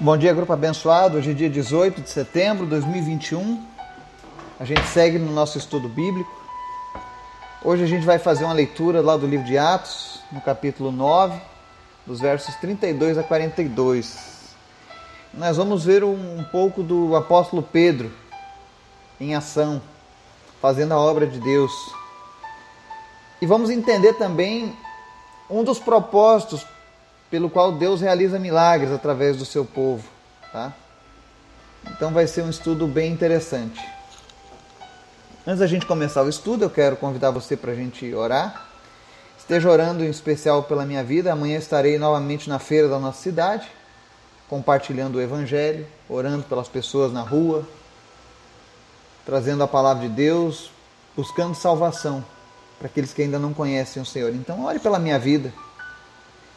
Bom dia, grupo abençoado. Hoje é dia 18 de setembro de 2021. A gente segue no nosso estudo bíblico. Hoje a gente vai fazer uma leitura lá do livro de Atos, no capítulo 9, dos versos 32 a 42. Nós vamos ver um, pouco do apóstolo Pedro em ação, fazendo a obra de Deus. E vamos entender também um dos propósitos pelo qual Deus realiza milagres através do seu povo, tá? Então vai ser um estudo bem interessante. Antes da gente começar o estudo, eu quero convidar você para a gente orar. Esteja orando em especial pela minha vida. Amanhã estarei novamente na feira da nossa cidade, compartilhando o Evangelho, orando pelas pessoas na rua, trazendo a palavra de Deus, buscando salvação para aqueles que ainda não conhecem o Senhor. Então, ore pela minha vida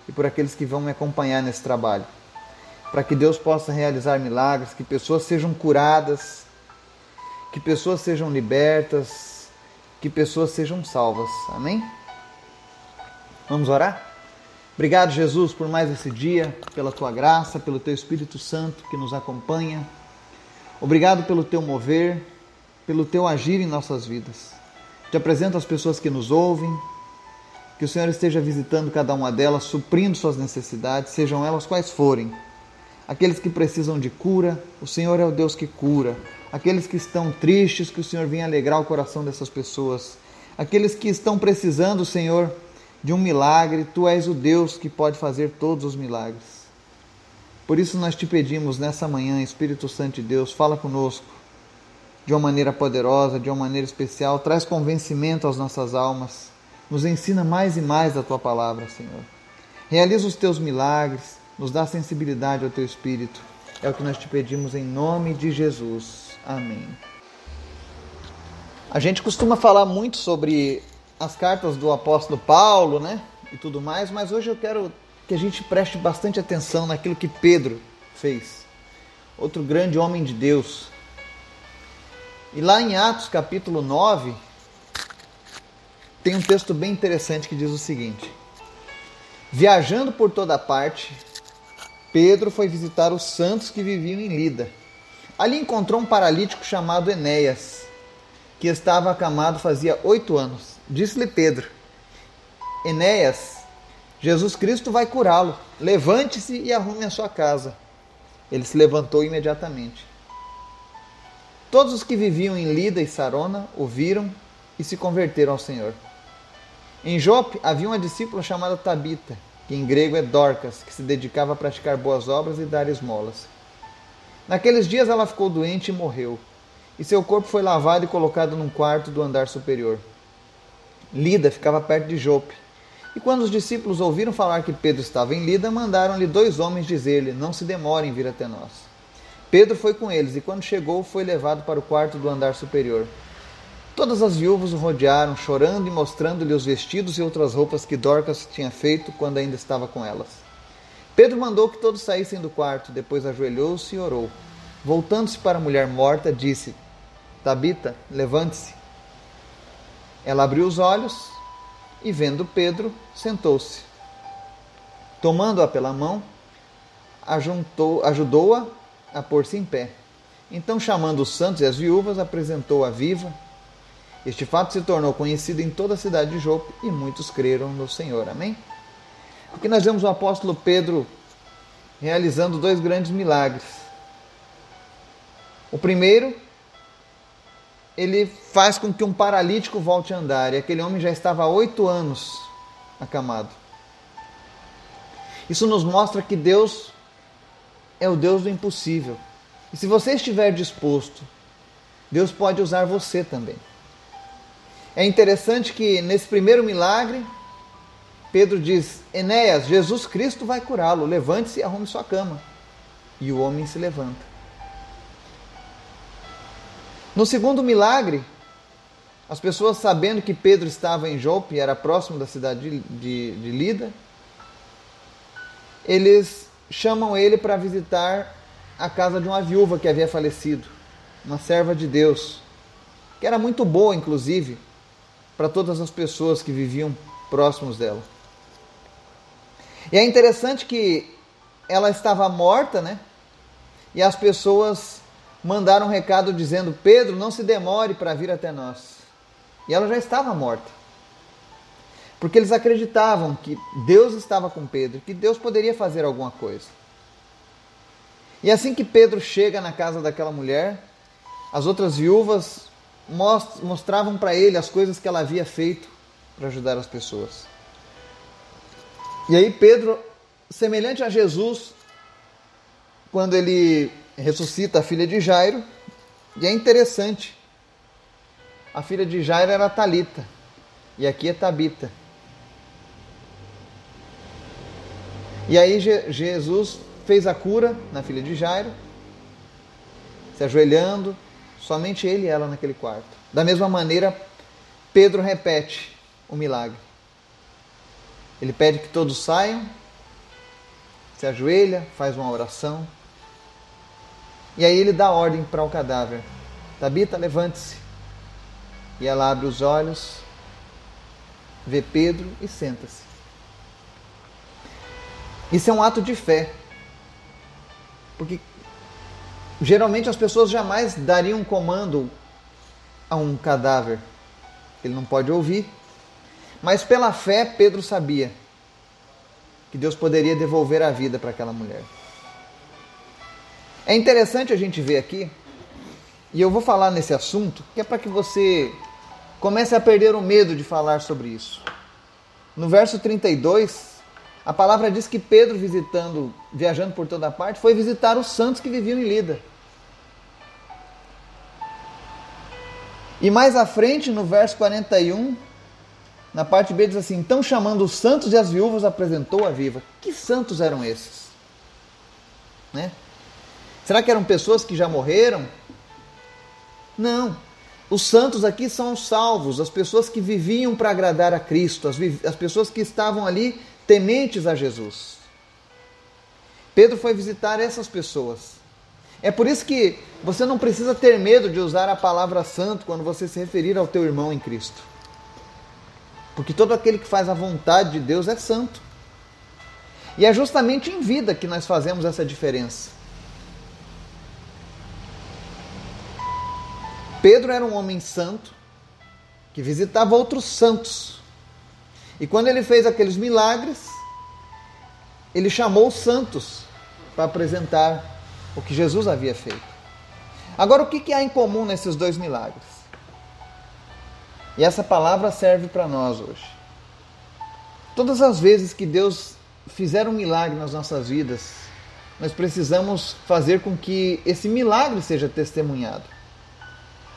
e por aqueles que vão me acompanhar nesse trabalho. Para que Deus possa realizar milagres, que pessoas sejam curadas, que pessoas sejam libertas, que pessoas sejam salvas. Amém? Vamos orar? Obrigado, Jesus, por mais esse dia, pela tua graça, pelo teu Espírito Santo que nos acompanha. Obrigado pelo teu mover, pelo teu agir em nossas vidas. Te apresento as pessoas que nos ouvem, que o Senhor esteja visitando cada uma delas, suprindo suas necessidades, sejam elas quais forem. Aqueles que precisam de cura, o Senhor é o Deus que cura. Aqueles que estão tristes, que o Senhor venha alegrar o coração dessas pessoas. Aqueles que estão precisando, Senhor, de um milagre, tu és o Deus que pode fazer todos os milagres. Por isso nós te pedimos nessa manhã, Espírito Santo de Deus, fala conosco de uma maneira poderosa, de uma maneira especial, traz convencimento às nossas almas nos ensina mais e mais da tua palavra, Senhor. Realiza os teus milagres, nos dá sensibilidade ao teu espírito. É o que nós te pedimos em nome de Jesus. Amém. A gente costuma falar muito sobre as cartas do apóstolo Paulo, né? E tudo mais, mas hoje eu quero que a gente preste bastante atenção naquilo que Pedro fez. Outro grande homem de Deus. E lá em Atos capítulo 9, tem um texto bem interessante que diz o seguinte: Viajando por toda parte, Pedro foi visitar os santos que viviam em Lida. Ali encontrou um paralítico chamado Enéas, que estava acamado fazia oito anos. Disse-lhe Pedro: Enéas, Jesus Cristo vai curá-lo. Levante-se e arrume a sua casa. Ele se levantou imediatamente. Todos os que viviam em Lida e Sarona ouviram e se converteram ao Senhor. Em Jope havia uma discípula chamada Tabita, que em grego é Dorcas, que se dedicava a praticar boas obras e dar esmolas. Naqueles dias ela ficou doente e morreu, e seu corpo foi lavado e colocado num quarto do andar superior. Lida ficava perto de Jope, e quando os discípulos ouviram falar que Pedro estava em Lida, mandaram-lhe dois homens dizer-lhe: Não se demore em vir até nós. Pedro foi com eles, e quando chegou, foi levado para o quarto do andar superior. Todas as viúvas o rodearam, chorando e mostrando-lhe os vestidos e outras roupas que Dorcas tinha feito quando ainda estava com elas. Pedro mandou que todos saíssem do quarto, depois ajoelhou-se e orou. Voltando-se para a mulher morta, disse: Tabita, levante-se. Ela abriu os olhos e, vendo Pedro, sentou-se. Tomando-a pela mão, ajudou-a a pôr-se em pé. Então, chamando os santos e as viúvas, apresentou-a viva este fato se tornou conhecido em toda a cidade de Jope e muitos creram no Senhor. Amém? Porque nós vemos o apóstolo Pedro realizando dois grandes milagres. O primeiro, ele faz com que um paralítico volte a andar, e aquele homem já estava há oito anos acamado. Isso nos mostra que Deus é o Deus do impossível. E se você estiver disposto, Deus pode usar você também. É interessante que nesse primeiro milagre, Pedro diz: Enéas, Jesus Cristo vai curá-lo, levante-se e arrume sua cama. E o homem se levanta. No segundo milagre, as pessoas sabendo que Pedro estava em Jope, era próximo da cidade de, de, de Lida, eles chamam ele para visitar a casa de uma viúva que havia falecido, uma serva de Deus, que era muito boa, inclusive, para todas as pessoas que viviam próximos dela. E é interessante que ela estava morta, né? e as pessoas mandaram um recado dizendo: Pedro, não se demore para vir até nós. E ela já estava morta. Porque eles acreditavam que Deus estava com Pedro, que Deus poderia fazer alguma coisa. E assim que Pedro chega na casa daquela mulher, as outras viúvas mostravam para ele as coisas que ela havia feito para ajudar as pessoas. E aí Pedro, semelhante a Jesus, quando ele ressuscita a filha de Jairo, e é interessante, a filha de Jairo era Talita, e aqui é Tabita. E aí Jesus fez a cura na filha de Jairo, se ajoelhando, somente ele e ela naquele quarto. Da mesma maneira, Pedro repete o milagre. Ele pede que todos saiam, se ajoelha, faz uma oração. E aí ele dá ordem para o cadáver: Tabita, levante-se. E ela abre os olhos, vê Pedro e senta-se. Isso é um ato de fé. Porque geralmente as pessoas jamais dariam um comando a um cadáver. Ele não pode ouvir. Mas pela fé, Pedro sabia que Deus poderia devolver a vida para aquela mulher. É interessante a gente ver aqui, e eu vou falar nesse assunto, que é para que você comece a perder o medo de falar sobre isso. No verso 32, a palavra diz que Pedro, visitando, viajando por toda parte, foi visitar os santos que viviam em Lida. E mais à frente, no verso 41, na parte B diz assim: Então chamando os santos e as viúvas, apresentou a viva. Que santos eram esses? Né? Será que eram pessoas que já morreram? Não. Os santos aqui são os salvos, as pessoas que viviam para agradar a Cristo, as, as pessoas que estavam ali tementes a Jesus. Pedro foi visitar essas pessoas. É por isso que você não precisa ter medo de usar a palavra santo quando você se referir ao teu irmão em Cristo. Porque todo aquele que faz a vontade de Deus é santo. E é justamente em vida que nós fazemos essa diferença. Pedro era um homem santo que visitava outros santos. E quando ele fez aqueles milagres, ele chamou os santos para apresentar o que Jesus havia feito. Agora, o que há em comum nesses dois milagres? E essa palavra serve para nós hoje. Todas as vezes que Deus fizer um milagre nas nossas vidas, nós precisamos fazer com que esse milagre seja testemunhado.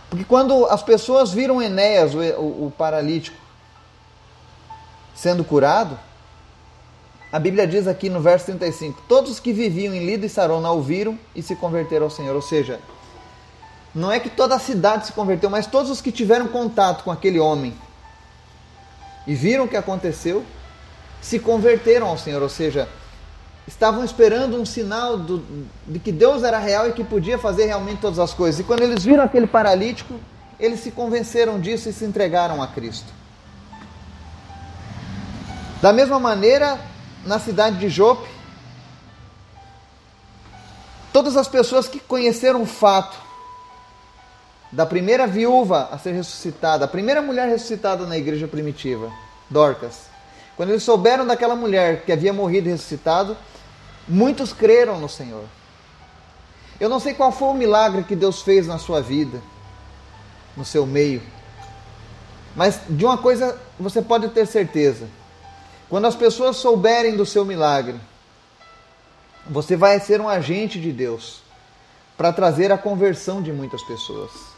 Porque quando as pessoas viram Enéas, o, o, o paralítico, sendo curado, a Bíblia diz aqui no verso 35: Todos que viviam em Lida e Sarona ouviram e se converteram ao Senhor. Ou seja, não é que toda a cidade se converteu, mas todos os que tiveram contato com aquele homem e viram o que aconteceu, se converteram ao Senhor, ou seja, estavam esperando um sinal do, de que Deus era real e que podia fazer realmente todas as coisas. E quando eles viram aquele paralítico, eles se convenceram disso e se entregaram a Cristo. Da mesma maneira, na cidade de Jope, todas as pessoas que conheceram o fato da primeira viúva a ser ressuscitada, a primeira mulher ressuscitada na igreja primitiva, Dorcas. Quando eles souberam daquela mulher que havia morrido e ressuscitado, muitos creram no Senhor. Eu não sei qual foi o milagre que Deus fez na sua vida, no seu meio, mas de uma coisa você pode ter certeza: quando as pessoas souberem do seu milagre, você vai ser um agente de Deus para trazer a conversão de muitas pessoas.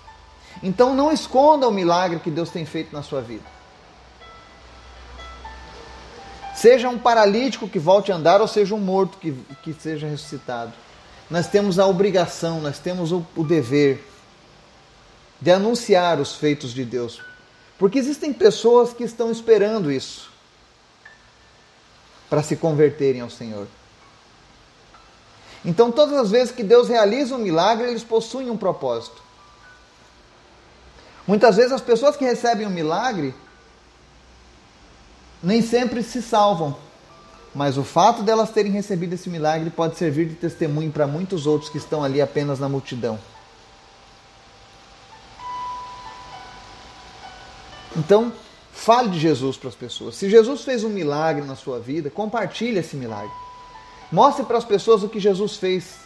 Então não esconda o milagre que Deus tem feito na sua vida. Seja um paralítico que volte a andar ou seja um morto que, que seja ressuscitado. Nós temos a obrigação, nós temos o, o dever de anunciar os feitos de Deus. Porque existem pessoas que estão esperando isso para se converterem ao Senhor. Então, todas as vezes que Deus realiza um milagre, eles possuem um propósito. Muitas vezes as pessoas que recebem o um milagre nem sempre se salvam, Mas o fato delas terem recebido esse milagre pode servir de testemunho para muitos outros que estão ali apenas na multidão. Então, fale de Jesus para as pessoas. Se Jesus fez um milagre na sua vida, compartilhe esse milagre. Mostre para as pessoas o que Jesus fez.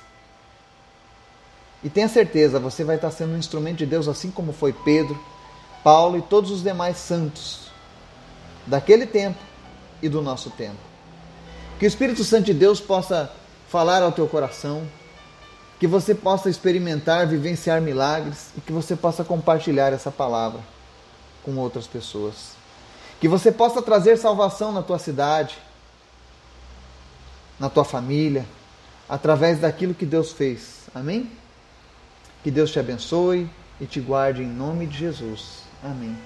E tenha certeza, você vai estar sendo um instrumento de Deus, assim como foi Pedro, Paulo e todos os demais santos daquele tempo e do nosso tempo. Que o Espírito Santo de Deus possa falar ao teu coração, que você possa experimentar, vivenciar milagres e que você possa compartilhar essa palavra com outras pessoas. Que você possa trazer salvação na tua cidade, na tua família, através daquilo que Deus fez. Amém? Que Deus te abençoe e te guarde em nome de Jesus. Amém.